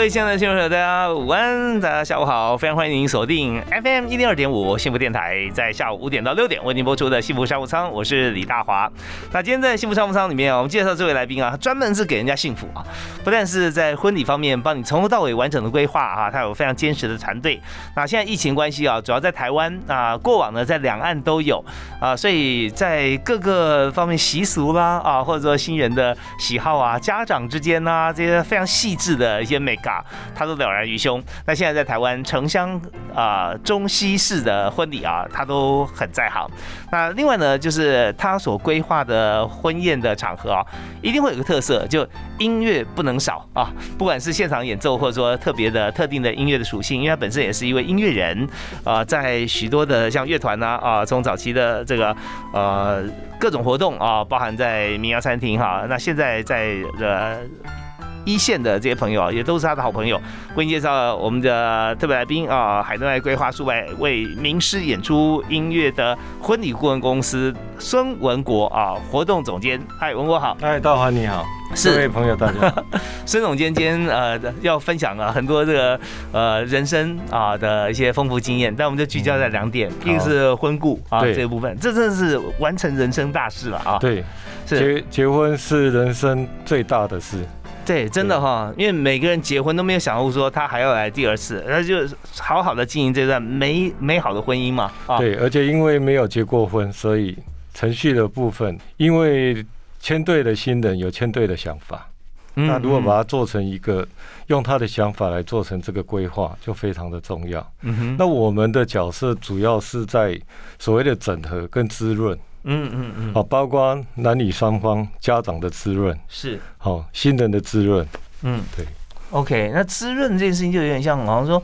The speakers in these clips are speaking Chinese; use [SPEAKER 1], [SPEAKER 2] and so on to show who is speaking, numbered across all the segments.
[SPEAKER 1] 各位亲爱的听众朋友，大家午安，大家下午好，非常欢迎您锁定 FM 一零二点五幸福电台，在下午五点到六点为您播出的幸福商务舱，我是李大华。那今天在幸福商务舱里面啊，我们介绍这位来宾啊，他专门是给人家幸福啊，不但是在婚礼方面帮你从头到尾完整的规划啊，他有非常坚实的团队。那现在疫情关系啊，主要在台湾啊，过往呢在两岸都有啊，所以在各个方面习俗啦啊，或者说新人的喜好啊，家长之间呐这些非常细致的一些美感。嘎，他都了然于胸。那现在在台湾城乡啊中西式的婚礼啊，他都很在行。那另外呢，就是他所规划的婚宴的场合啊，一定会有个特色，就音乐不能少啊。不管是现场演奏，或者说特别的特定的音乐的属性，因为他本身也是一位音乐人啊，在许多的像乐团呐啊，从早期的这个呃各种活动啊，包含在民谣餐厅哈，那现在在呃。一线的这些朋友啊，也都是他的好朋友。为您介绍我们的特别来宾啊，海内外规划数百位名师演出音乐的婚礼顾问公司孙文国啊，活动总监。嗨，文国好。
[SPEAKER 2] 嗨，大华你好。是各位朋友大家。
[SPEAKER 1] 孙总监今天呃要分享啊很多这个呃人生啊的一些丰富经验，但我们就聚焦在两点，一个是婚故啊这一部分，这真的是完成人生大事了啊。
[SPEAKER 2] 对，结结婚是人生最大的事。
[SPEAKER 1] 对，真的哈，因为每个人结婚都没有想过说他还要来第二次，那就好好的经营这段美美好的婚姻嘛。
[SPEAKER 2] 对，而且因为没有结过婚，所以程序的部分，因为签对的新人有签对的想法，那如果把它做成一个用他的想法来做成这个规划，就非常的重要。嗯哼，那我们的角色主要是在所谓的整合跟滋润。嗯嗯嗯，好，包括男女双方家长的滋润。
[SPEAKER 1] 是。
[SPEAKER 2] 好，新人的滋润，嗯，对
[SPEAKER 1] ，OK，那滋润这件事情就有点像，好像说，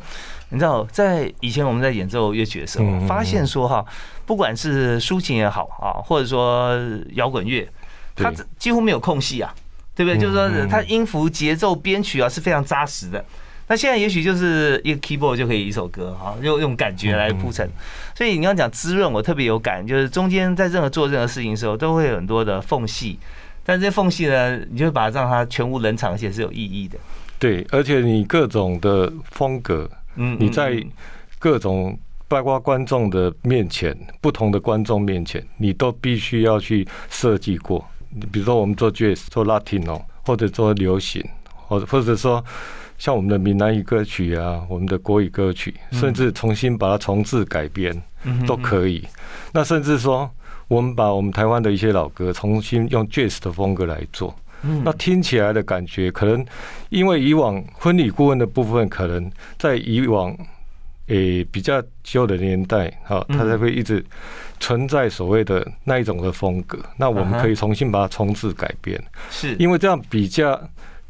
[SPEAKER 1] 你知道，在以前我们在演奏乐曲的时候，发现说哈，不管是抒情也好啊，或者说摇滚乐，它几乎没有空隙啊，对不对？就是说，它音符、节奏、编曲啊是非常扎实的。那现在也许就是一个 keyboard 就可以一首歌哈，用用感觉来铺陈。所以你要讲滋润，我特别有感，就是中间在任何做任何事情的时候，都会有很多的缝隙，但这些缝隙呢，你就把它让它全无冷场，而且是有意义的。
[SPEAKER 2] 对，而且你各种的风格，嗯，你在各种八卦观众的面前，不同的观众面前，你都必须要去设计过。你比如说，我们做 jazz、做 Latino，或者做流行，或或者说。像我们的闽南语歌曲啊，我们的国语歌曲，甚至重新把它重置改编，都可以。那甚至说，我们把我们台湾的一些老歌，重新用 jazz 的风格来做，那听起来的感觉，可能因为以往婚礼顾问的部分，可能在以往诶比较旧的年代，哈，它才会一直存在所谓的那一种的风格。那我们可以重新把它重置改编，
[SPEAKER 1] 是。
[SPEAKER 2] 因为这样比较。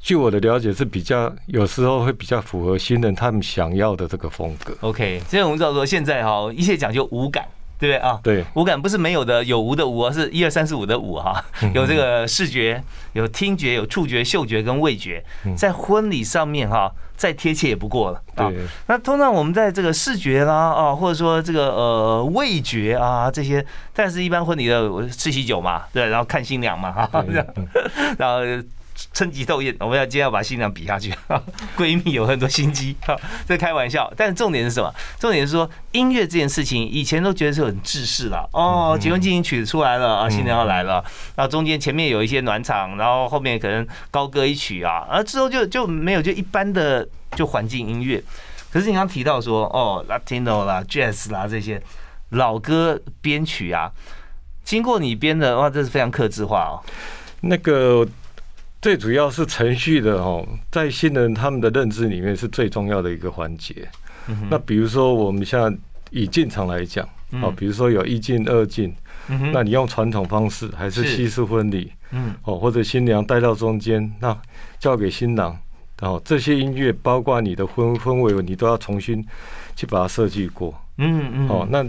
[SPEAKER 2] 据我的了解是比较有时候会比较符合新人他们想要的这个风格。
[SPEAKER 1] OK，所以我们知道说现在哈一切讲究五感，对不对啊？
[SPEAKER 2] 对，
[SPEAKER 1] 五感不是没有的，有无的无，是一二三四五的五哈。有这个视觉，有听觉，有触觉、嗅觉跟味觉，在婚礼上面哈再贴切也不过了
[SPEAKER 2] 啊。
[SPEAKER 1] 那通常我们在这个视觉啦啊，或者说这个呃味觉啊这些，但是一般婚礼的吃喜酒嘛，对，然后看新娘嘛哈，然后。趁机斗艳，我们要今天要把新娘比下去。闺蜜有很多心机，在开玩笑。但是重点是什么？重点是说音乐这件事情，以前都觉得是很制式了。哦，结婚进行曲出来了啊，新娘要来了。然后中间前面有一些暖场，然后后面可能高歌一曲啊，而之后就就没有就一般的就环境音乐。可是你刚提到说哦，Latino 啦、Jazz 啦这些老歌编曲啊，经过你编的哇，这是非常克制化哦。
[SPEAKER 2] 那个。最主要是程序的哦，在新人他们的认知里面是最重要的一个环节。那比如说，我们现在以进场来讲，哦，比如说有一进、二进，那你用传统方式还是西式婚礼？嗯，哦，或者新娘带到中间，那交给新郎，然后这些音乐包括你的氛氛围，你都要重新去把它设计过。嗯嗯，哦，那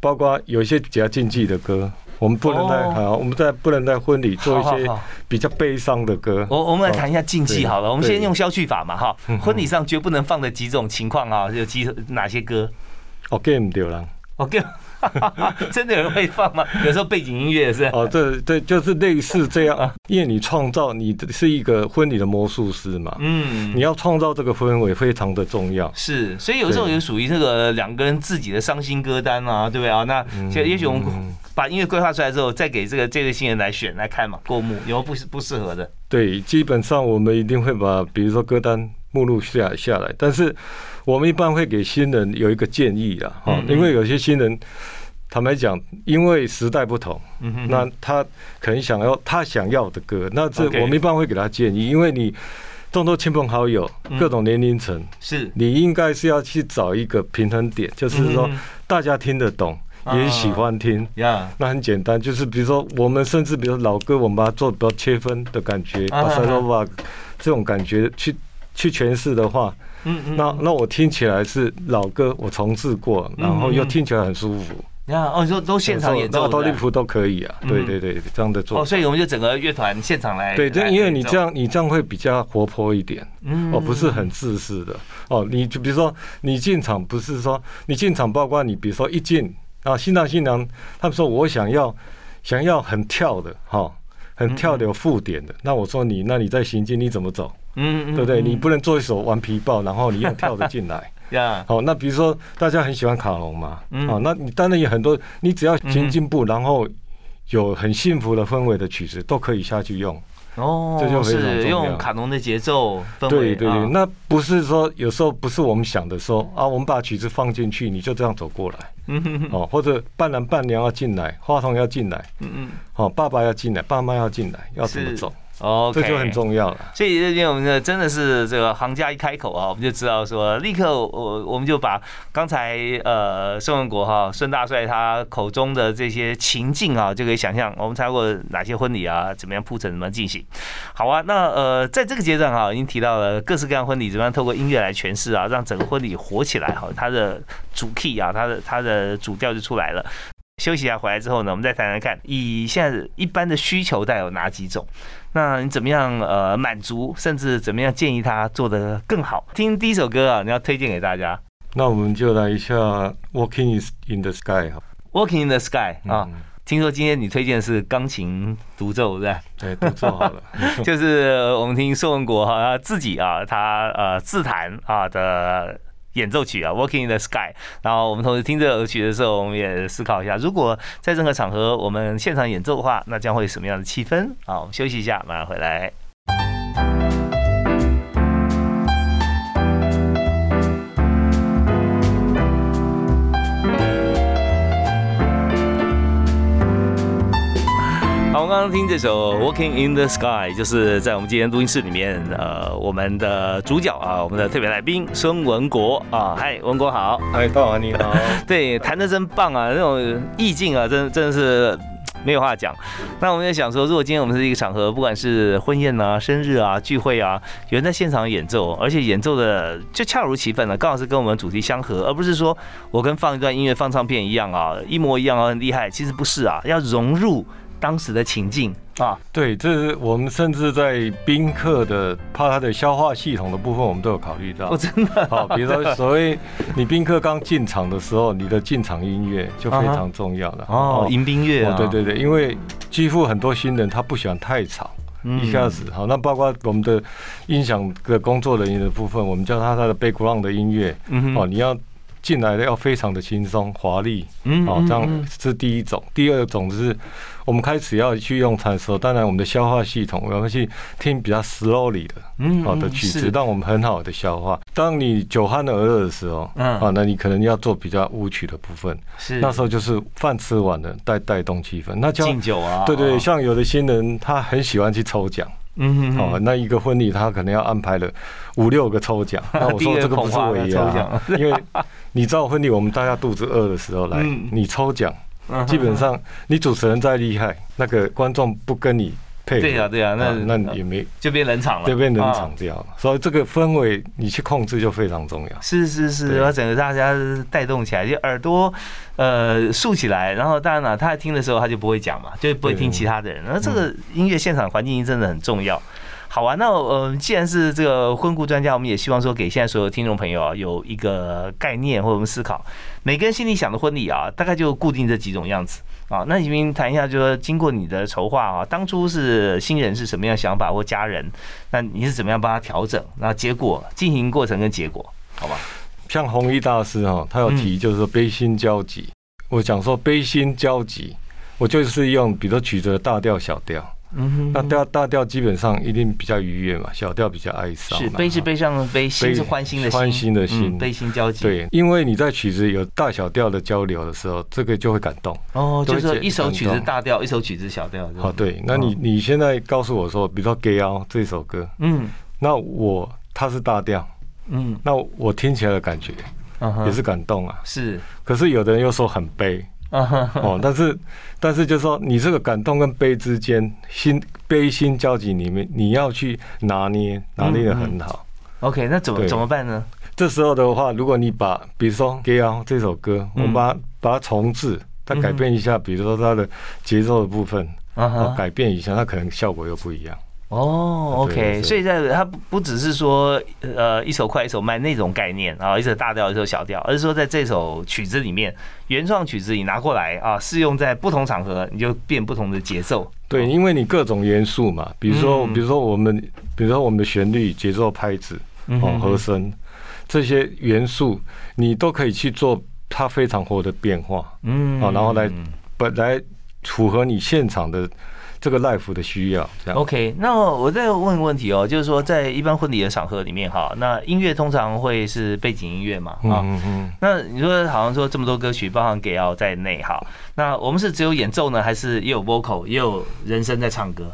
[SPEAKER 2] 包括有一些比较禁忌的歌。我们不能在好，我们在不能在婚礼做一些比较悲伤的歌。
[SPEAKER 1] 我我们来谈一下禁忌好了，我们先用消去法嘛哈。婚礼上绝不能放的几种情况啊，有几哪些歌
[SPEAKER 2] ？OK，唔丢啦。
[SPEAKER 1] OK。真的有人会放吗？有时候背景音乐是
[SPEAKER 2] 哦，对对，就是类似这样，因为你创造你是一个婚礼的魔术师嘛，嗯，你要创造这个氛围非常的重要。
[SPEAKER 1] 是，所以有时候也属于这个两个人自己的伤心歌单啊，对不对啊？那也许我们把音乐规划出来之后，再给这个这对新人来选来看嘛，过目有不不适合的？
[SPEAKER 2] 对，基本上我们一定会把，比如说歌单目录下下来，但是。我们一般会给新人有一个建议啊，哈，因为有些新人，坦白讲，因为时代不同，那他可能想要他想要的歌，那这我们一般会给他建议，因为你众多亲朋好友，各种年龄层，
[SPEAKER 1] 是。
[SPEAKER 2] 你应该是要去找一个平衡点，就是说大家听得懂，也喜欢听，呀，那很简单，就是比如说我们甚至比如老歌，我们把它做比较切分的感觉，把塞罗瓦这种感觉去去诠释的话。嗯嗯，那那我听起来是老歌，我重置过，然后又听起来很舒服。
[SPEAKER 1] 你看哦，你说都现场演奏，
[SPEAKER 2] 都利普都可以啊。对对对，这样的做。
[SPEAKER 1] 哦，所以我们就整个乐团现场来。
[SPEAKER 2] 对，这因为你这样，你这样会比较活泼一点，哦，不是很自私的。哦，你就比如说你进场，不是说你进场，包括你比如说一进啊，新郎新娘他们说我想要想要很跳的哈，很跳的有附点的，那我说你那你在行进你怎么走？嗯，对不对？你不能做一首顽皮豹，然后你又跳着进来。呀，好，那比如说大家很喜欢卡农嘛，好，那你当然有很多，你只要先进步，然后有很幸福的氛围的曲子都可以下去用。哦，这就非常重要。
[SPEAKER 1] 用卡农的节奏氛
[SPEAKER 2] 围。对对对，那不是说有时候不是我们想的说啊，我们把曲子放进去，你就这样走过来。嗯哼哼。哦，或者伴郎伴娘要进来，花童要进来。嗯嗯。哦，爸爸要进来，爸妈要进来，要怎么走？哦，这就很重要了。
[SPEAKER 1] 所以这边我们的真的是这个行家一开口啊，我们就知道说，立刻我我们就把刚才呃宋文国哈孙大帅他口中的这些情境啊，就可以想象我们参加过哪些婚礼啊，怎么样铺陈，怎么进行。好啊，那呃在这个阶段哈，已经提到了各式各样婚礼怎么样透过音乐来诠释啊，让整个婚礼火起来哈，它的主 key 啊，它的它的主调就出来了。休息一下，回来之后呢，我们再谈谈看，以现在一般的需求带有哪几种？那你怎么样呃满足，甚至怎么样建议他做得更好？听第一首歌啊，你要推荐给大家。
[SPEAKER 2] 那我们就来一下《Walking in the Sky》哈，《
[SPEAKER 1] Walking in the Sky》啊。听说今天你推荐是钢琴独奏，对
[SPEAKER 2] 对？对，独奏好了。
[SPEAKER 1] 就是我们听宋文国哈自己啊，他呃自弹啊的。演奏曲啊，Walking in the Sky。然后我们同时听这首曲的时候，我们也思考一下，如果在任何场合我们现场演奏的话，那将会什么样的气氛？好，我们休息一下，马上回来。听这首《Walking in the Sky》，就是在我们今天录音室里面，呃，我们的主角啊，我们的特别来宾孙文国啊，嗨，文国好，
[SPEAKER 2] 嗨，大华你好，
[SPEAKER 1] 对，弹的真棒啊，那种意境啊，真真的是没有话讲。那我们也想说，如果今天我们是一个场合，不管是婚宴啊、生日啊、聚会啊，有人在现场演奏，而且演奏的就恰如其分了，刚好是跟我们主题相合，而不是说我跟放一段音乐、放唱片一样啊，一模一样啊，很厉害。其实不是啊，要融入。当时的情境啊，
[SPEAKER 2] 对，这是我们甚至在宾客的怕他的消化系统的部分，我们都有考虑到。
[SPEAKER 1] 哦，真的。
[SPEAKER 2] 好，比如说 所谓你宾客刚进场的时候，你的进场音乐就非常重要了。
[SPEAKER 1] 哦，迎宾乐啊。
[SPEAKER 2] 对对对，因为几乎很多新人他不喜欢太吵，一下子好，那包括我们的音响的工作人员的部分，我们叫他他的 background 的音乐。嗯哦，你要。进来的要非常的轻松华丽，嗯，好，这样是第一种。第二种是，我们开始要去用餐的时候，当然我们的消化系统我们去听比较 slowly 的，嗯，好的曲子，让我们很好的消化。当你酒酣耳热的时候，嗯，啊，那你可能要做比较舞曲的部分，是。那时候就是饭吃完了带带动气氛，
[SPEAKER 1] 那敬酒啊，
[SPEAKER 2] 对对，像有的新人他很喜欢去抽奖。嗯，好，那一个婚礼他可能要安排了五六个抽奖，那我说这个不是我一样，因为你知道婚礼我们大家肚子饿的时候来，你抽奖基本上你主持人再厉害，那个观众不跟你配合。
[SPEAKER 1] 对呀，对呀，那
[SPEAKER 2] 那也没
[SPEAKER 1] 就变冷场了，
[SPEAKER 2] 就变冷场掉了。所以这个氛围你去控制就非常重要。
[SPEAKER 1] 是是是，要整个大家带动起来，就耳朵呃竖起来，然后当然了，他在听的时候他就不会讲嘛，就不会听其他的人。那这个音乐现场环境音真的很重要。好啊，那呃，既然是这个婚顾专家，我们也希望说给现在所有听众朋友啊有一个概念或者我们思考，每个人心里想的婚礼啊，大概就固定这几种样子。啊，那你们谈一下，就说经过你的筹划啊，当初是新人是什么样想法或家人，那你是怎么样帮他调整？那结果进行过程跟结果，好吧？
[SPEAKER 2] 像弘一大师哈，他有提就是说悲心交集，我讲说悲心交集，我就是用比如说曲子大调小调。嗯哼，那调大调基本上一定比较愉悦嘛，小调比较哀伤。
[SPEAKER 1] 是悲是悲伤的悲，心是欢欣的
[SPEAKER 2] 欢心的心，
[SPEAKER 1] 悲心交集。
[SPEAKER 2] 对，因为你在曲子有大小调的交流的时候，这个就会感动。
[SPEAKER 1] 哦，就是一首曲子大调，一首曲子小调。
[SPEAKER 2] 哦，对，那你你现在告诉我说，比如说《给妖》这首歌，嗯，那我它是大调，嗯，那我听起来的感觉也是感动啊。
[SPEAKER 1] 是，
[SPEAKER 2] 可是有的人又说很悲。哦，但是，但是就是说，你这个感动跟悲之间，心悲心交集里面，你要去拿捏，拿捏的很好。
[SPEAKER 1] OK，那怎么怎么办呢？
[SPEAKER 2] 这时候的话，如果你把，比如说《给啊》这首歌，我们把把它重置，它改变一下，比如说它的节奏的部分，啊，改变一下，它可能效果又不一样。
[SPEAKER 1] 哦，OK，所以在它不不只是说呃一首快一首慢那种概念啊，一首大调一首小调，而是说在这首曲子里面，原创曲子你拿过来啊，适用在不同场合，你就变不同的节奏。
[SPEAKER 2] 对，因为你各种元素嘛，比如说比如说我们比如说我们的旋律、节奏、拍子、哦和声这些元素，你都可以去做它非常活的变化，嗯，啊，然后来本来符合你现场的。这个 life 的需要
[SPEAKER 1] ，OK。那我再问个问题哦，就是说在一般婚礼的场合里面哈，那音乐通常会是背景音乐嘛？啊，嗯嗯。那你说好像说这么多歌曲，包含给奥在内哈，那我们是只有演奏呢，还是也有 vocal，也有人声在唱歌？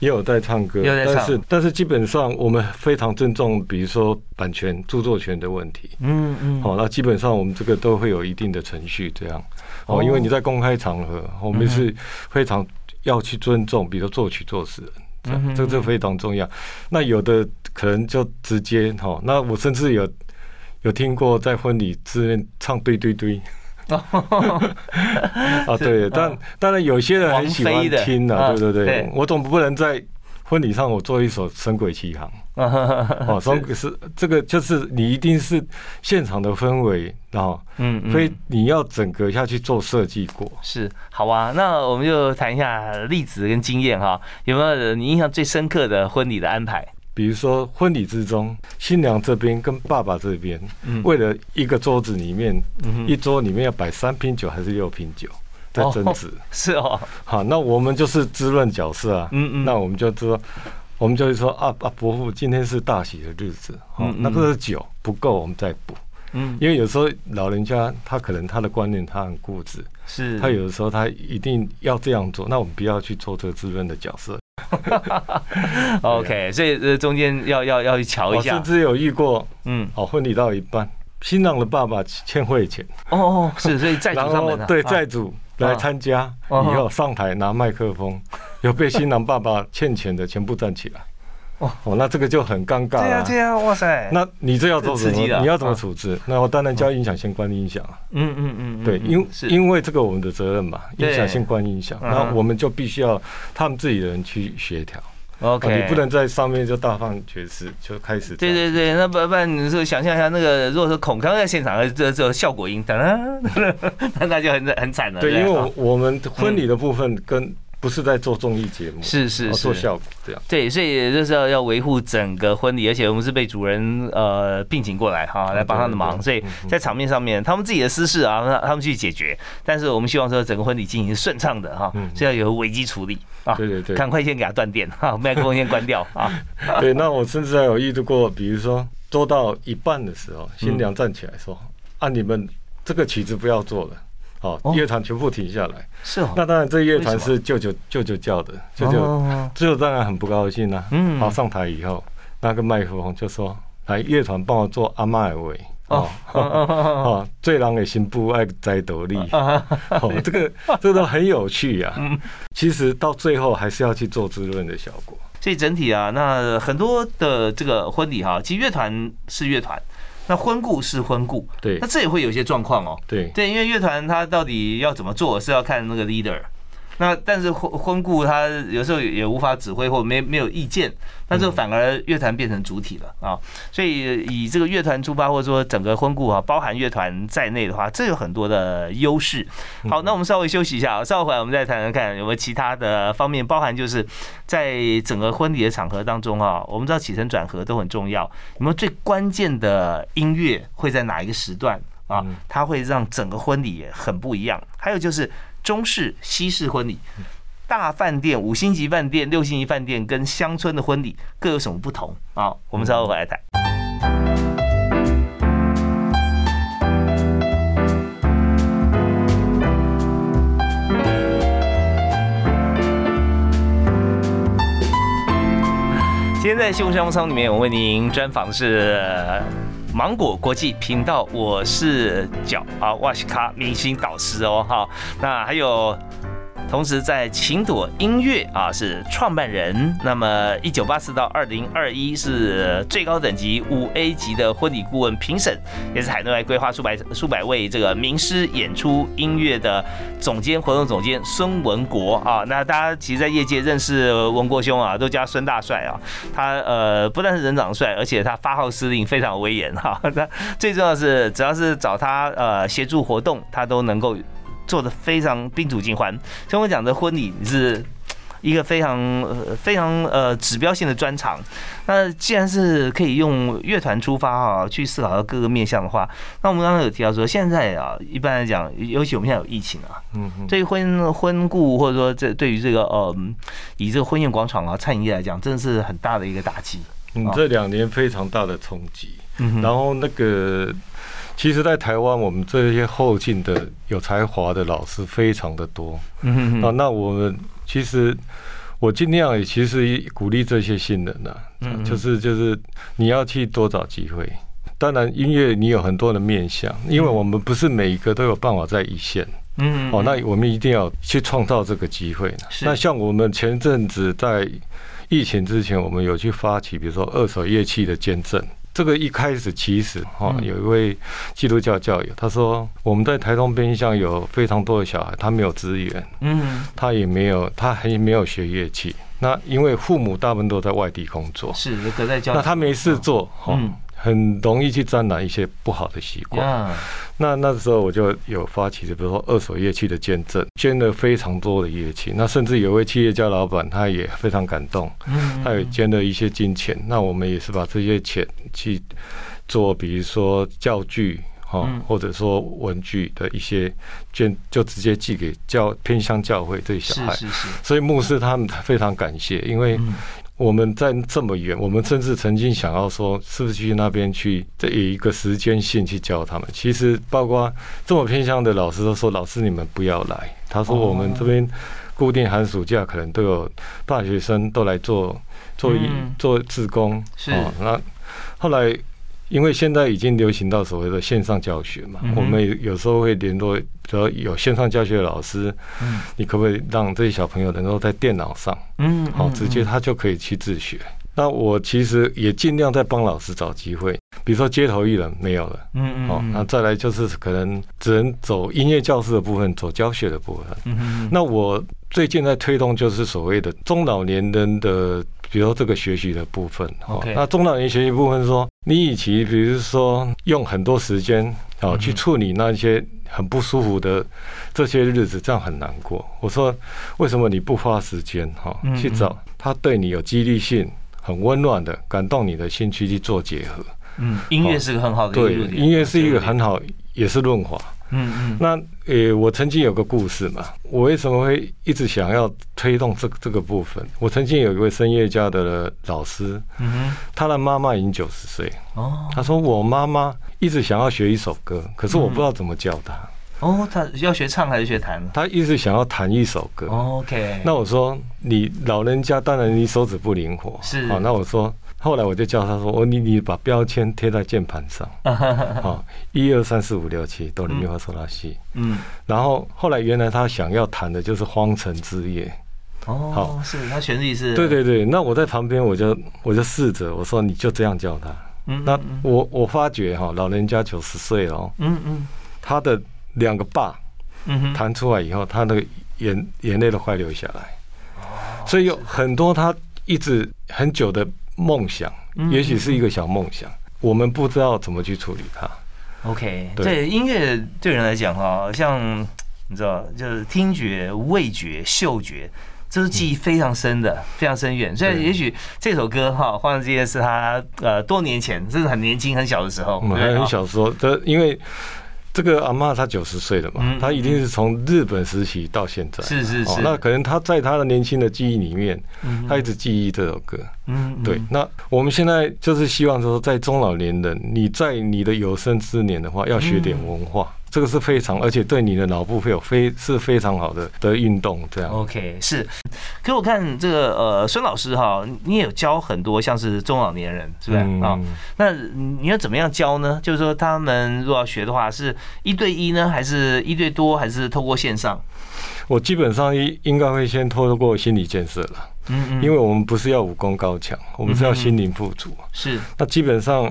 [SPEAKER 2] 也有在唱歌，但是但是基本上我们非常尊重，比如说版权、著作权的问题。嗯嗯。好，那基本上我们这个都会有一定的程序，这样哦，因为你在公开场合，我们是非常。要去尊重，比如作曲作词人，这这非常重要。那有的可能就直接哈，那我甚至有有听过在婚礼之间唱对对对。啊，对，但当然有些人很喜欢听啊，对对对，我总不能在。婚礼上我做一首《神鬼奇航》，哦，神鬼是这个，就是你一定是现场的氛围，然后，嗯，所以你要整个下去做设计过。
[SPEAKER 1] 是，好啊，那我们就谈一下例子跟经验哈，有没有你印象最深刻的婚礼的安排？
[SPEAKER 2] 比如说婚礼之中，新娘这边跟爸爸这边，为了一个桌子里面，一桌里面要摆三瓶酒还是六瓶酒？在争执。
[SPEAKER 1] 是哦，
[SPEAKER 2] 好，那我们就是滋润角色啊，嗯嗯，那我们就说，我们就会说啊啊，伯父今天是大喜的日子，好，那个酒不够，我们再补，嗯，因为有时候老人家他可能他的观念他很固执，
[SPEAKER 1] 是，
[SPEAKER 2] 他有的时候他一定要这样做，那我们不要去做这个滋润的角色，
[SPEAKER 1] OK，所以这中间要要要去瞧一下，
[SPEAKER 2] 甚至有遇过，嗯，哦，婚礼到一半，新郎的爸爸欠会钱，
[SPEAKER 1] 哦哦，是，所以债主上门
[SPEAKER 2] 对债主。来参加以后上台拿麦克风，有被新郎爸爸欠钱的全部站起来。哦哦，那这个就很尴尬。
[SPEAKER 1] 对呀对呀，哇塞！
[SPEAKER 2] 那你这要做什么？你要怎么处置？那我当然叫音响先关音响啊。嗯嗯嗯，对，因因为这个我们的责任嘛，音响先关音响，那我们就必须要他们自己的人去协调。
[SPEAKER 1] OK，
[SPEAKER 2] 你不能在上面就大放厥词，就开始。
[SPEAKER 1] 对对对，那不不然你说想象一下，那个如果说孔康在现场，这这效果音，噔，那那就很很惨了。
[SPEAKER 2] 对，因为我我们婚礼的部分跟。不是在做综艺节目，
[SPEAKER 1] 是是
[SPEAKER 2] 做效果这样。
[SPEAKER 1] 对，所以就是要要维护整个婚礼，而且我们是被主人呃聘请过来哈，来帮他的忙。所以在场面上面，他们自己的私事啊，他们去解决。但是我们希望说整个婚礼进行顺畅的哈，是要有危机处理
[SPEAKER 2] 啊。对对对，
[SPEAKER 1] 赶快先给他断电哈，麦克风先关掉啊。
[SPEAKER 2] 对，那我甚至还有遇到过，比如说做到一半的时候，新娘站起来说：“啊，你们这个曲子不要做了。”好，乐团全部停下来。
[SPEAKER 1] 是哦。
[SPEAKER 2] 那当然，这乐团是舅舅舅舅叫的，舅舅舅舅当然很不高兴啊。嗯。好，上台以后，那个麦克风就说：“来，乐团帮我做阿妈的位。”哦哦，最狼的心不爱摘斗笠，哦，这个这个都很有趣呀。其实到最后还是要去做滋润的效果。
[SPEAKER 1] 所以整体啊，那很多的这个婚礼哈，其实乐团是乐团，那婚故是婚故，
[SPEAKER 2] 对，
[SPEAKER 1] 那这也会有一些状况哦。
[SPEAKER 2] 对
[SPEAKER 1] 对，因为乐团它到底要怎么做，是要看那个 leader。那但是婚婚顾他有时候也无法指挥或没没有意见，那就反而乐团变成主体了啊。所以以这个乐团出发，或者说整个婚顾啊，包含乐团在内的话，这有很多的优势。好，那我们稍微休息一下啊，稍后回来我们再谈谈看有没有其他的方面，包含就是在整个婚礼的场合当中啊，我们知道起承转合都很重要，有没有最关键的音乐会在哪一个时段啊？它会让整个婚礼很不一样。还有就是。中式、西式婚礼，大饭店、五星级饭店、六星级饭店跟乡村的婚礼各有什么不同啊？我们稍后回来谈。今天在《新闻商务舱》里面，我为您专访的是。芒果国际频道，我是角啊，哇西卡明星导师哦，哈，那还有。同时，在晴朵音乐啊是创办人，那么一九八四到二零二一是最高等级五 A 级的婚礼顾问评审，也是海内外规划数百数百位这个名师演出音乐的总监活动总监孙文国啊。那大家其实，在业界认识文国兄啊，都叫孙大帅啊。他呃不但是人长帅，而且他发号施令非常威严哈。那最重要是，只要是找他呃协助活动，他都能够。做的非常宾主尽欢，像我讲的婚礼是一个非常呃非常呃指标性的专场。那既然是可以用乐团出发啊，去思考到各个面向的话，那我们刚刚有提到说，现在啊一般来讲，尤其我们现在有疫情啊，嗯，对于婚婚故或者说这对于这个呃以这个婚宴广场啊餐饮业来讲，真的是很大的一个打击。
[SPEAKER 2] 嗯，这两年非常大的冲击。嗯，然后那个。其实，在台湾，我们这些后进的有才华的老师非常的多。嗯啊，那我们其实我尽量也其实鼓励这些新人呐，就是就是你要去多找机会。当然，音乐你有很多的面向，因为我们不是每一个都有办法在一线。嗯，哦，那我们一定要去创造这个机会。那像我们前阵子在疫情之前，我们有去发起，比如说二手乐器的捐赠。这个一开始其实哈，有一位基督教教友，他说我们在台东边乡有非常多的小孩，他没有资源，嗯，他也没有，他还没有学乐器。那因为父母大部分都在外地工作，
[SPEAKER 1] 是隔在家，
[SPEAKER 2] 那他没事做，哈。很容易去沾染一些不好的习惯。那那时候我就有发起，就比如说二手乐器的捐赠，捐了非常多的乐器。那甚至有位企业家老板，他也非常感动，他也捐了一些金钱。那我们也是把这些钱去做，比如说教具哈，或者说文具的一些捐，就直接寄给教偏向教会这些小孩。所以牧师他们非常感谢，因为。我们在这么远，我们甚至曾经想要说，是不是去那边去，这有一个时间性去教他们。其实，包括这么偏向的老师都说：“老师，你们不要来。”他说：“我们这边固定寒暑假可能都有大学生都来做做一做志工。”是。那后来。因为现在已经流行到所谓的线上教学嘛，我们有时候会联络，只要有线上教学的老师，嗯，你可不可以让这些小朋友能够在电脑上，嗯，好，直接他就可以去自学。那我其实也尽量在帮老师找机会，比如说街头艺人没有了，嗯嗯，好，那再来就是可能只能走音乐教室的部分，走教学的部分。嗯嗯，那我最近在推动就是所谓的中老年人的。比如这个学习的部分，哦，那中老年学习部分说，你与其比如说用很多时间哦去处理那些很不舒服的这些日子，这样很难过。我说，为什么你不花时间哈去找他对你有激励性、很温暖的、感动你的兴趣去做结合？
[SPEAKER 1] 嗯，音乐是个很好的
[SPEAKER 2] 对，音乐是一个很好，也是润滑。嗯嗯，那呃，我曾经有个故事嘛，我为什么会一直想要推动这这个部分？我曾经有一位声乐家的老师，嗯哼，他的妈妈已经九十岁，哦，他说我妈妈一直想要学一首歌，可是我不知道怎么教他。
[SPEAKER 1] 哦，他要学唱还是学弹？
[SPEAKER 2] 他一直想要弹一首歌。
[SPEAKER 1] OK，
[SPEAKER 2] 那我说你老人家当然你手指不灵活，
[SPEAKER 1] 是，
[SPEAKER 2] 好，那我说后来我就叫他说：“我你你把标签贴在键盘上，好，一二三四五六七哆来咪发嗦拉西。”嗯，然后后来原来他想要弹的就是《荒城之夜》。
[SPEAKER 1] 哦，好，是他旋律是。
[SPEAKER 2] 对对对，那我在旁边我就我就试着我说你就这样叫他。嗯，那我我发觉哈，老人家九十岁了，嗯嗯，他的两个爸，嗯哼，弹出来以后，他的眼眼泪都快流下来。哦，所以有很多他一直很久的梦想，也许是一个小梦想，我们不知道怎么去处理它。
[SPEAKER 1] OK，对音乐对人来讲哈，像你知道，就是听觉、味觉、嗅觉。这是记忆非常深的，非常深远。所以也许这首歌哈，《换这件是他呃多年前，真的很年轻、很小的时候，
[SPEAKER 2] 很小时候。这因为这个阿妈她九十岁了嘛，她一定是从日本时期到现在，
[SPEAKER 1] 是是是。
[SPEAKER 2] 那可能她在她的年轻的记忆里面，她一直记忆这首歌。嗯，对。那我们现在就是希望说，在中老年人，你在你的有生之年的话，要学点文化。这个是非常，而且对你的脑部会有非是非常好的的运动，这样。
[SPEAKER 1] OK，是。可我看这个呃，孙老师哈，你也有教很多像是中老年人，是不是啊？那你要怎么样教呢？就是说他们如果要学的话，是一对一呢，还是一对多，还是透过线上？
[SPEAKER 2] 我基本上应应该会先透过心理建设了，嗯嗯，因为我们不是要武功高强，我们是要心灵富足。
[SPEAKER 1] 是。
[SPEAKER 2] 那基本上。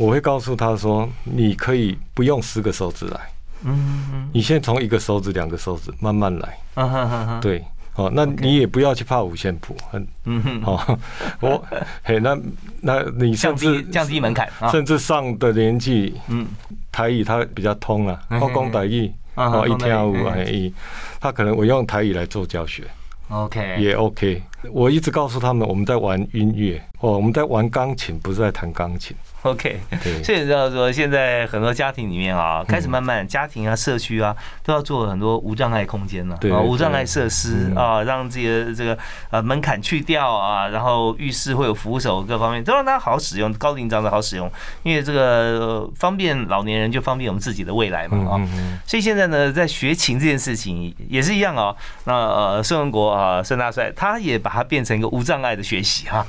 [SPEAKER 2] 我会告诉他说：“你可以不用十个手指来，嗯，你先从一个手指、两个手指慢慢来，对，好，那你也不要去怕五线谱，很，嗯哼，好，我，嘿，那那你甚至
[SPEAKER 1] 降低门槛，
[SPEAKER 2] 甚至上的年纪，嗯，台语他比较通啊，我讲台语，哦，一天五啊，他可能我用台语来做教学
[SPEAKER 1] ，OK，
[SPEAKER 2] 也 OK，我一直告诉他们，我们在玩音乐，哦，我们在玩钢琴，不是在弹钢琴。”
[SPEAKER 1] OK，所以知道说，现在很多家庭里面啊，开始慢慢家庭啊、社区啊，都要做很多无障碍空间了啊，无障碍设施啊，让自己的这个呃门槛去掉啊，然后浴室会有扶手，各方面都让大家好好使用，高龄长者好使用，因为这个方便老年人就方便我们自己的未来嘛啊。所以现在呢，在学琴这件事情也是一样哦。那呃，孙文国啊，孙大帅他也把它变成一个无障碍的学习哈，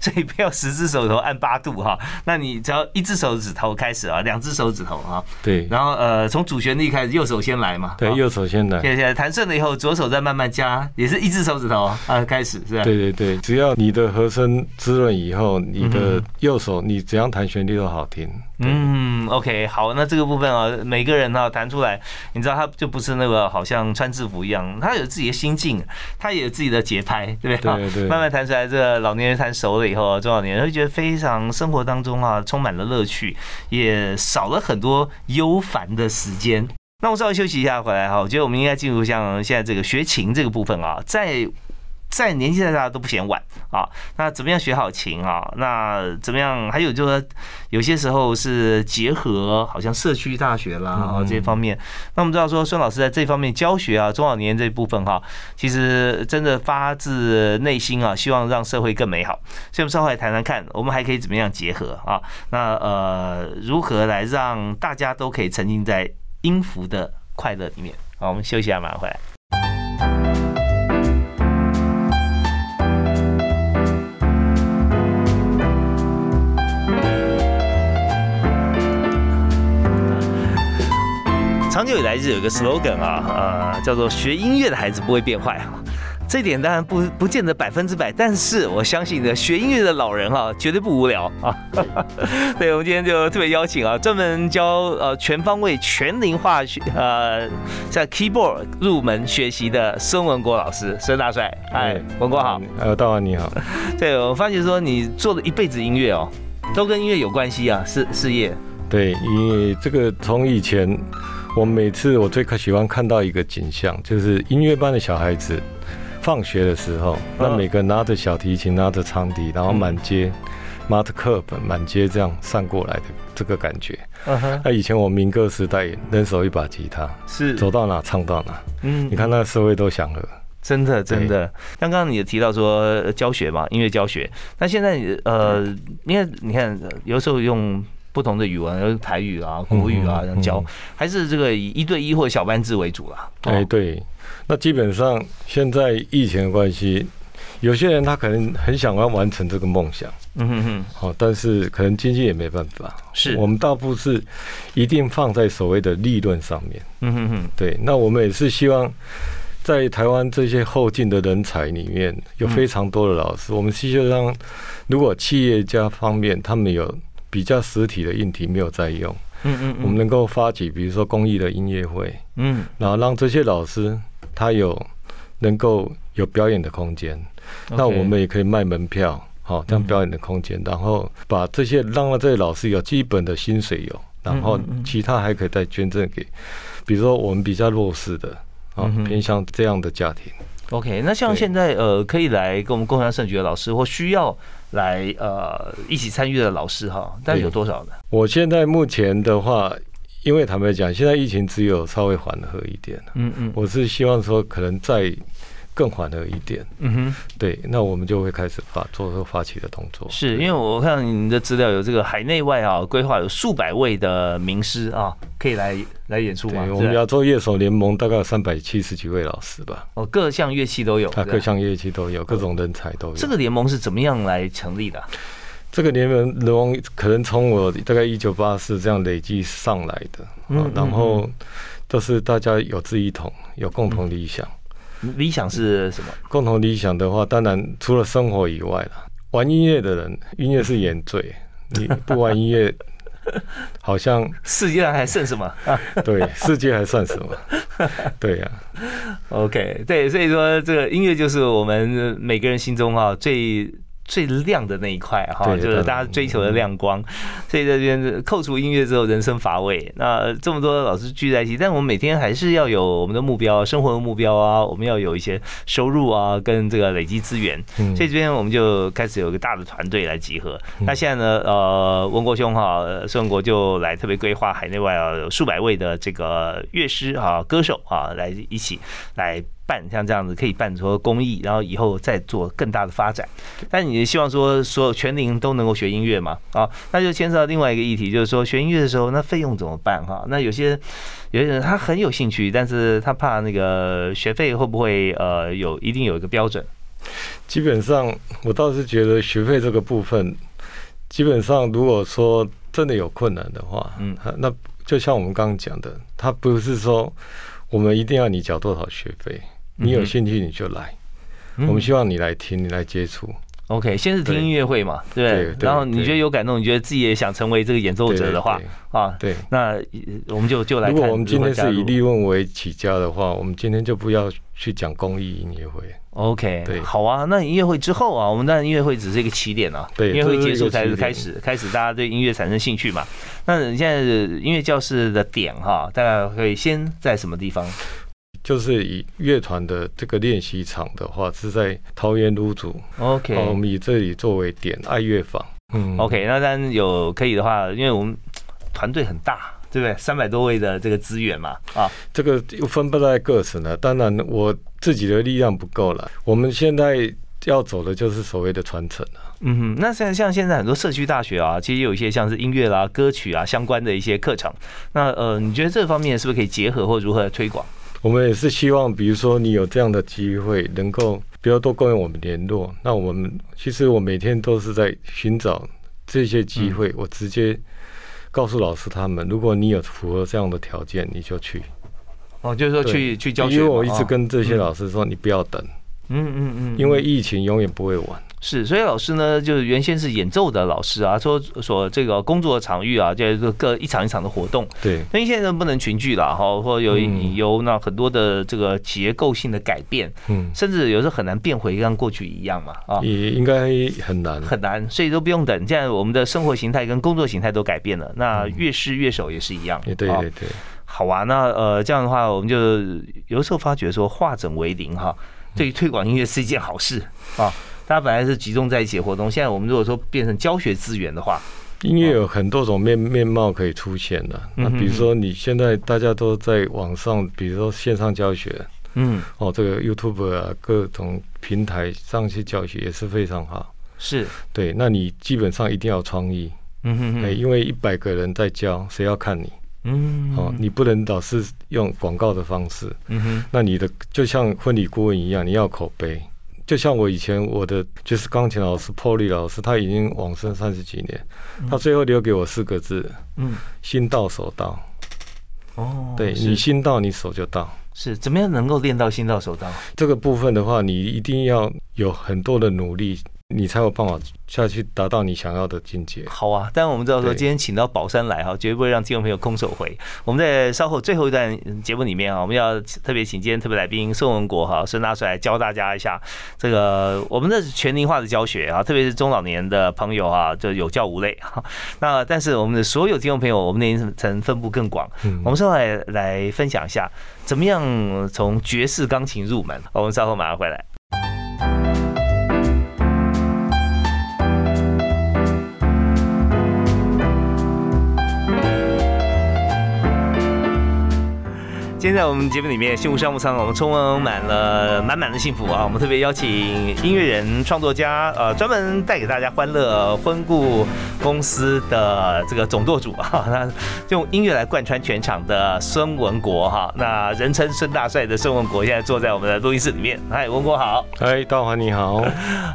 [SPEAKER 1] 所以不要十只手头按八度哈，那。你只要一只手指头开始啊，两只手指头啊，
[SPEAKER 2] 对，
[SPEAKER 1] 然后呃，从主旋律开始，右手先来嘛，
[SPEAKER 2] 对，右手先来，
[SPEAKER 1] 现在弹顺了以后，左手再慢慢加，也是一只手指头啊，开始是吧？
[SPEAKER 2] 对对对，只要你的和声滋润以后，你的右手你怎样弹旋律都好听。
[SPEAKER 1] 嗯，OK，好，那这个部分啊，每个人啊弹出来，你知道他就不是那个好像穿制服一样，他有自己的心境，他也有自己的节拍，对不
[SPEAKER 2] 对？对对。
[SPEAKER 1] 慢慢弹出来，这个老年人弹熟了以后，中老年人会觉得非常生活当中啊充满了乐趣，也少了很多忧烦的时间。那我稍微休息一下回来哈，我觉得我们应该进入像现在这个学琴这个部分啊，在。在年纪再大都不嫌晚啊！那怎么样学好琴啊？那怎么样？还有就是，有些时候是结合，好像社区大学啦啊这些方面。那我们知道说，孙老师在这方面教学啊，中老年这部分哈，其实真的发自内心啊，希望让社会更美好。所以我们稍后来谈谈看，我们还可以怎么样结合啊？那呃，如何来让大家都可以沉浸在音符的快乐里面？好，我们休息一下，马上回来。长久以来就有一个 slogan 啊，呃，叫做学音乐的孩子不会变坏这点当然不不见得百分之百，但是我相信的学音乐的老人哈，绝对不无聊啊。对，我们今天就特别邀请啊，专门教呃全方位全龄化学呃在 keyboard 入门学习的孙文国老师，孙大帅，哎，文国好，
[SPEAKER 2] 呃，大王你好。
[SPEAKER 1] 对，我发觉说你做了一辈子音乐哦，都跟音乐有关系啊，事事业。
[SPEAKER 2] 对，因为这个从以前。我每次我最可喜欢看到一个景象，就是音乐班的小孩子放学的时候，那每个拿着小提琴，拿着长笛，然后满街拿着课本，满街这样散过来的这个感觉。那以前我民歌时代，人手一把吉他，
[SPEAKER 1] 是
[SPEAKER 2] 走到哪唱到哪。嗯，你看那个社会都响了，
[SPEAKER 1] 真的真的。刚刚你也提到说教学嘛，音乐教学。那现在呃，因为你看有时候用。不同的语文，台语啊、国语啊这样教，还是这个以一对一或小班制为主啦。
[SPEAKER 2] 哎，对，那基本上现在疫情的关系，有些人他可能很想要完成这个梦想，嗯哼哼，好，但是可能经济也没办法。
[SPEAKER 1] 是。
[SPEAKER 2] 我们倒不是一定放在所谓的利润上面，嗯哼哼，对。那我们也是希望在台湾这些后进的人才里面有非常多的老师，我们希望如果企业家方面他们有比较实体的硬体没有在用，嗯嗯，我们能够发起比如说公益的音乐会，嗯，然后让这些老师他有。能够有表演的空间，那我们也可以卖门票，好，这样表演的空间，然后把这些让这些老师有基本的薪水有，然后其他还可以再捐赠给，比如说我们比较弱势的啊，偏向这样的家庭。
[SPEAKER 1] OK，那像现在呃，可以来跟我们共享盛举的老师，或需要来呃一起参与的老师哈，大概有多少呢？
[SPEAKER 2] 我现在目前的话。因为坦白讲，现在疫情只有稍微缓和一点嗯嗯，我是希望说可能再更缓和一点。嗯哼，对，那我们就会开始发做个发起的动作。
[SPEAKER 1] 是因为我看你的资料有这个海内外啊规划有数百位的名师啊可以来来演出吗。
[SPEAKER 2] 我们亚洲乐手联盟大概有三百七十几位老师吧。
[SPEAKER 1] 哦，各项乐器都有。
[SPEAKER 2] 啊，各项乐器都有，各种人才都有。
[SPEAKER 1] 这个联盟是怎么样来成立的？
[SPEAKER 2] 这个联盟龙可能从我大概一九八四这样累积上来的，嗯，然后都是大家有志一同，有共同理想。
[SPEAKER 1] 理想是什么？
[SPEAKER 2] 共同理想的话，当然除了生活以外了。玩音乐的人，音乐是原罪。你不玩音乐，好像
[SPEAKER 1] 世界上还剩什么？
[SPEAKER 2] 对，世界还算什么？对呀。
[SPEAKER 1] OK，对，所以说这个音乐就是我们每个人心中啊最。最亮的那一块哈，就是大家追求的亮光。所以这边扣除音乐之后，人生乏味。那这么多老师聚在一起，但我们每天还是要有我们的目标，生活的目标啊，我们要有一些收入啊，跟这个累积资源。所以这边我们就开始有一个大的团队来集合。那现在呢，呃，文国兄哈，孙文国就来特别规划海内外啊，有数百位的这个乐师啊、歌手啊，来一起来。办像这样子可以办出公益，然后以后再做更大的发展。但你希望说所有全龄都能够学音乐嘛？啊，那就牵涉到另外一个议题，就是说学音乐的时候，那费用怎么办？哈，那有些有些人他很有兴趣，但是他怕那个学费会不会呃有一定有一个标准？
[SPEAKER 2] 基本上我倒是觉得学费这个部分，基本上如果说真的有困难的话，嗯，那就像我们刚刚讲的，他不是说我们一定要你缴多少学费。你有兴趣你就来，我们希望你来听，你来接触。
[SPEAKER 1] OK，先是听音乐会嘛，对。然后你觉得有感动，你觉得自己也想成为这个演奏者的话，啊，
[SPEAKER 2] 对。
[SPEAKER 1] 那我们就就来。
[SPEAKER 2] 如果我们今天是以利润为起家的话，我们今天就不要去讲公益音乐会。
[SPEAKER 1] OK，对，好啊。那音乐会之后啊，我们当然音乐会只是一个起点啊，
[SPEAKER 2] 对，
[SPEAKER 1] 音乐会结束才是开始，开始大家对音乐产生兴趣嘛。那你现在音乐教室的点哈，大概可以先在什么地方？
[SPEAKER 2] 就是以乐团的这个练习场的话，是在桃园芦竹。
[SPEAKER 1] OK，
[SPEAKER 2] 我们以这里作为点，爱乐坊。
[SPEAKER 1] 嗯，OK，那当然有可以的话，因为我们团队很大，对不对？三百多位的这个资源嘛，啊，
[SPEAKER 2] 这个又分布在各省了。当然，我自己的力量不够了。我们现在要走的就是所谓的传承了。
[SPEAKER 1] 嗯哼，那像像现在很多社区大学啊，其实有一些像是音乐啦、歌曲啊相关的一些课程。那呃，你觉得这方面是不是可以结合或如何推广？
[SPEAKER 2] 我们也是希望，比如说你有这样的机会，能够比较多跟我们联络。那我们其实我每天都是在寻找这些机会，我直接告诉老师他们，如果你有符合这样的条件，你就去。
[SPEAKER 1] 哦，就是说去去教学。
[SPEAKER 2] 因为我一直跟这些老师说，你不要等。嗯嗯嗯嗯。因为疫情永远不会完。
[SPEAKER 1] 是，所以老师呢，就是原先是演奏的老师啊，说说这个工作场域啊，就是各一场一场的活动。
[SPEAKER 2] 对，
[SPEAKER 1] 那现在不能群聚了哈，或有有那很多的这个结构性的改变，嗯，甚至有时候很难变回跟过去一样嘛，
[SPEAKER 2] 啊，也应该很难。
[SPEAKER 1] 很难，所以都不用等，现在我们的生活形态跟工作形态都改变了，那乐师乐手也是一样，
[SPEAKER 2] 对对对，
[SPEAKER 1] 好啊，那呃这样的话，我们就有时候发觉说化整为零哈，对于推广音乐是一件好事啊。大家本来是集中在一起活动，现在我们如果说变成教学资源的话，
[SPEAKER 2] 音乐有很多种面面貌可以出现的。那比如说你现在大家都在网上，比如说线上教学，嗯，哦，这个 YouTube 啊，各种平台上去教学也是非常好。
[SPEAKER 1] 是
[SPEAKER 2] 对，那你基本上一定要创意，嗯哼哼，因为一百个人在教，谁要看你？嗯，哦，你不能老是用广告的方式，嗯哼，那你的就像婚礼顾问一样，你要口碑。就像我以前我的就是钢琴老师 Polly 老师，他已经往生三十几年，他最后留给我四个字：嗯，心到手到。哦，对你心到，你手就到。
[SPEAKER 1] 是怎么样能够练到心到手到？
[SPEAKER 2] 这个部分的话，你一定要有很多的努力。你才有办法下去达到你想要的境界。
[SPEAKER 1] 好啊，但我们知道说今天请到宝山来哈，绝对不会让听众朋友空手回。我们在稍后最后一段节目里面啊，我们要特别请今天特别来宾宋文国哈，孙大帅教大家一下这个我们的全龄化的教学啊，特别是中老年的朋友啊，就有教无类哈。那但是我们的所有听众朋友，我们年龄层分布更广，我们稍后来来分享一下怎么样从爵士钢琴入门。我们稍后马上回来。现在我们节目里面幸福商务舱，我们充满了满满的幸福啊！我们特别邀请音乐人、创作家，呃，专门带给大家欢乐婚顾公司的这个总舵主啊，那用音乐来贯穿全场的孙文国哈，那人称孙大帅的孙文国，现在坐在我们的录音室里面。嗨，文国好！
[SPEAKER 2] 嗨，大华你好！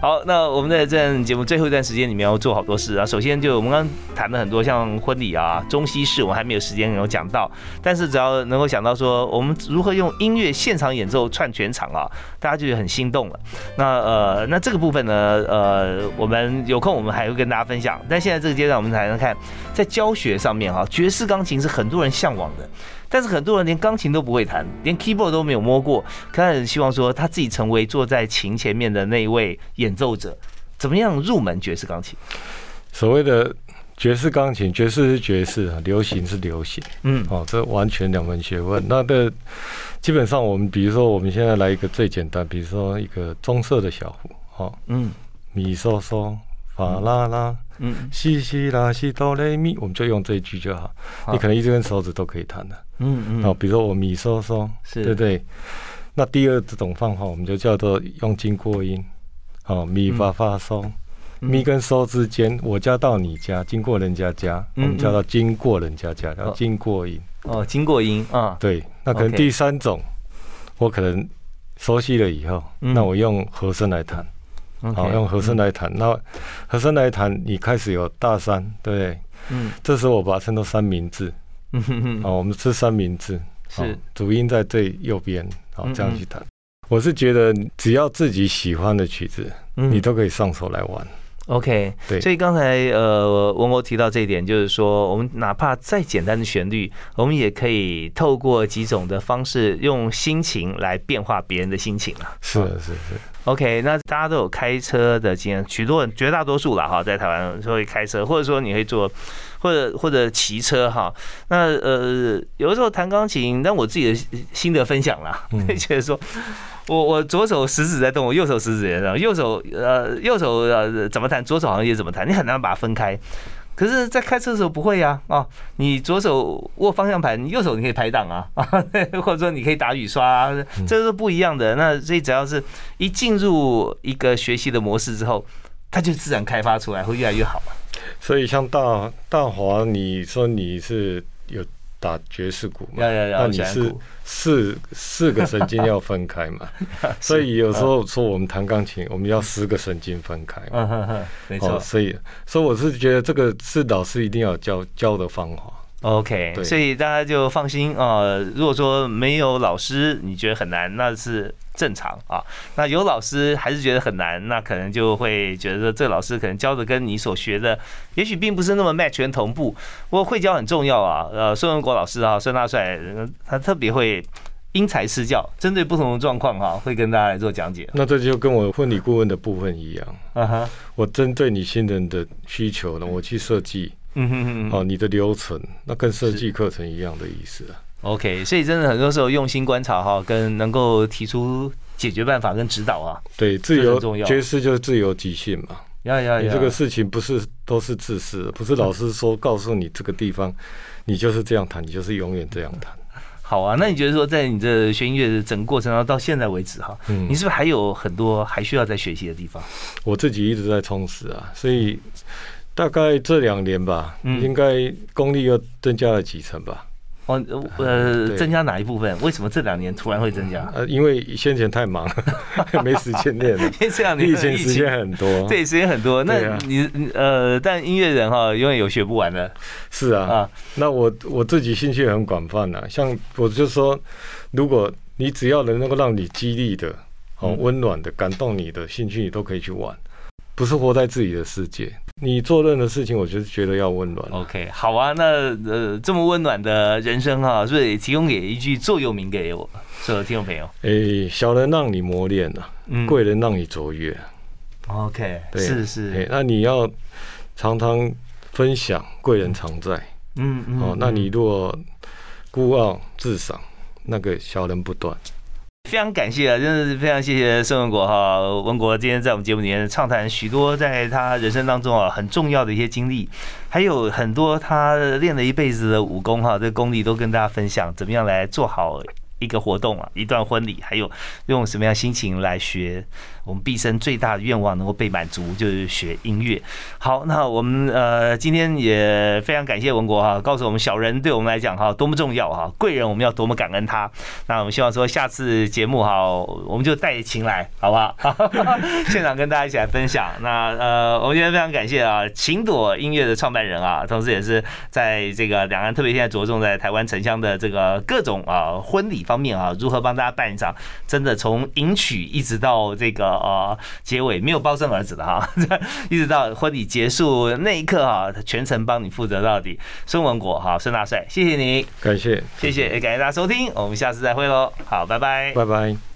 [SPEAKER 1] 好，那我们在这节目最后一段时间里面要做好多事啊。首先就我们刚谈了很多像婚礼啊、中西式，我们还没有时间有讲到，但是只要能够想到说。我们如何用音乐现场演奏串全场啊？大家就很心动了。那呃，那这个部分呢，呃，我们有空我们还会跟大家分享。但现在这个阶段，我们才能看在教学上面哈，爵士钢琴是很多人向往的，但是很多人连钢琴都不会弹，连 keyboard 都没有摸过，可是希望说他自己成为坐在琴前面的那一位演奏者。怎么样入门爵士钢琴？
[SPEAKER 2] 所谓的。爵士钢琴，爵士是爵士啊，流行是流行，嗯，哦，这完全两门学问。那的基本上，我们比如说，我们现在来一个最简单，比如说一个棕色的小胡，哦，嗯，米嗦嗦，法拉拉，嗯，西西拉西哆来咪，我们就用这一句就好。你可能一根手指都可以弹的，嗯嗯。好，比如说我米嗦嗦，是，对不对？那第二这种方法，我们就叫做用经过音，哦，咪发发嗦。咪跟嗦之间，我家到你家，经过人家家，我们叫到经过人家家，叫经过音。
[SPEAKER 1] 哦，经过音啊。
[SPEAKER 2] 对，那可能第三种，我可能熟悉了以后，那我用和声来弹。好，用和声来弹。那和声来弹，你开始有大三，对不对？嗯。这时候我把它称作三明治。嗯哼哼。好，我们吃三明治。是。主音在最右边，好，这样去弹。我是觉得，只要自己喜欢的曲子，你都可以上手来玩。
[SPEAKER 1] OK，对，所以刚才呃文博提到这一点，就是说我们哪怕再简单的旋律，我们也可以透过几种的方式，用心情来变化别人的心情
[SPEAKER 2] 啊。是是是。
[SPEAKER 1] OK，那大家都有开车的经验，许多人绝大多数了哈，在台湾会开车，或者说你会坐，或者或者骑车哈。那呃有的时候弹钢琴，但我自己的心得分享啦，会觉得说。我我左手食指在动，我右手食指也在动。右手呃右手呃怎么弹，左手好像也怎么弹，你很难把它分开。可是，在开车的时候不会呀啊！你左手握方向盘，右手你可以拍档啊啊，或者说你可以打雨刷，啊这是不一样的。那所以只要是一进入一个学习的模式之后，它就自然开发出来，会越来越好嘛。
[SPEAKER 2] 所以像大大华，你说你是有。打爵士鼓嘛，那你是四四个神经要分开嘛？所以有时候说我们弹钢琴，我们要十个神经分开。嗯哼
[SPEAKER 1] 哼，没错。
[SPEAKER 2] 所以，所以我是觉得这个是老师一定要教教的方法。
[SPEAKER 1] OK，所以大家就放心啊。如果说没有老师，你觉得很难，那是。正常啊，那有老师还是觉得很难，那可能就会觉得说这老师可能教的跟你所学的，也许并不是那么 match 全同步。不过会教很重要啊，呃，孙文国老师啊，孙大帅，他特别会因材施教，针对不同的状况哈，会跟大家来做讲解。
[SPEAKER 2] 那这就跟我婚礼顾问的部分一样，啊哈，我针对你新人的需求呢，我去设计，嗯哼哼，哦，你的流程，那跟设计课程一样的意思啊。
[SPEAKER 1] OK，所以真的很多时候用心观察哈，跟能够提出解决办法跟指导啊。
[SPEAKER 2] 对，自由爵士就是自由即兴嘛。
[SPEAKER 1] 要要
[SPEAKER 2] 你这个事情不是都是自私，不是老师说告诉你这个地方，你就是这样弹，你就是永远这样弹。
[SPEAKER 1] 好啊，那你觉得说在你这学音乐的整个过程中到现在为止哈，你是不是还有很多还需要再学习的地方？
[SPEAKER 2] 我自己一直在充实啊，所以大概这两年吧，应该功力又增加了几成吧。
[SPEAKER 1] 哦，呃，增加哪一部分？为什么这两年突然会增加？
[SPEAKER 2] 呃，因为先前太忙，没时间练了。
[SPEAKER 1] 因为这两年
[SPEAKER 2] 以前时间很多，
[SPEAKER 1] 对，时间很多。那你呃，但音乐人哈，永远有学不完的。
[SPEAKER 2] 是啊，啊，那我我自己兴趣很广泛呐。像我就说，如果你只要能够让你激励的、好温暖的、感动你的兴趣，你都可以去玩。不是活在自己的世界，你做任何事情，我就是觉得要温暖。
[SPEAKER 1] OK，好啊，那呃这么温暖的人生哈，所以提供给一句座右铭给我所有听众朋友。
[SPEAKER 2] 哎，小人让你磨练呐，贵人让你卓越。
[SPEAKER 1] OK，是是。
[SPEAKER 2] 那你要常常分享，贵人常在。嗯嗯。哦，那你如果孤傲自赏，那个小人不断。
[SPEAKER 1] 非常感谢啊，真的是非常谢谢盛文国哈文国今天在我们节目里面畅谈许多在他人生当中啊很重要的一些经历，还有很多他练了一辈子的武功哈，这功力都跟大家分享，怎么样来做好一个活动啊，一段婚礼，还有用什么样心情来学。我们毕生最大的愿望能够被满足，就是学音乐。好，那我们呃今天也非常感谢文国哈，告诉我们小人对我们来讲哈多么重要哈，贵人我们要多么感恩他。那我们希望说下次节目哈，我们就带琴来，好不好？现场跟大家一起来分享。那呃，我们今天非常感谢啊，琴朵音乐的创办人啊，同时也是在这个两岸特别现在着重在台湾城乡的这个各种啊婚礼方面啊，如何帮大家办一场真的从迎娶一直到这个。呃，结尾没有包生儿子的哈，一直到婚礼结束那一刻哈，全程帮你负责到底。孙文国哈，孙大帅，谢谢你，
[SPEAKER 2] 感谢，
[SPEAKER 1] 谢谢，也感谢大家收听，我们下次再会喽，好，拜拜，
[SPEAKER 2] 拜拜。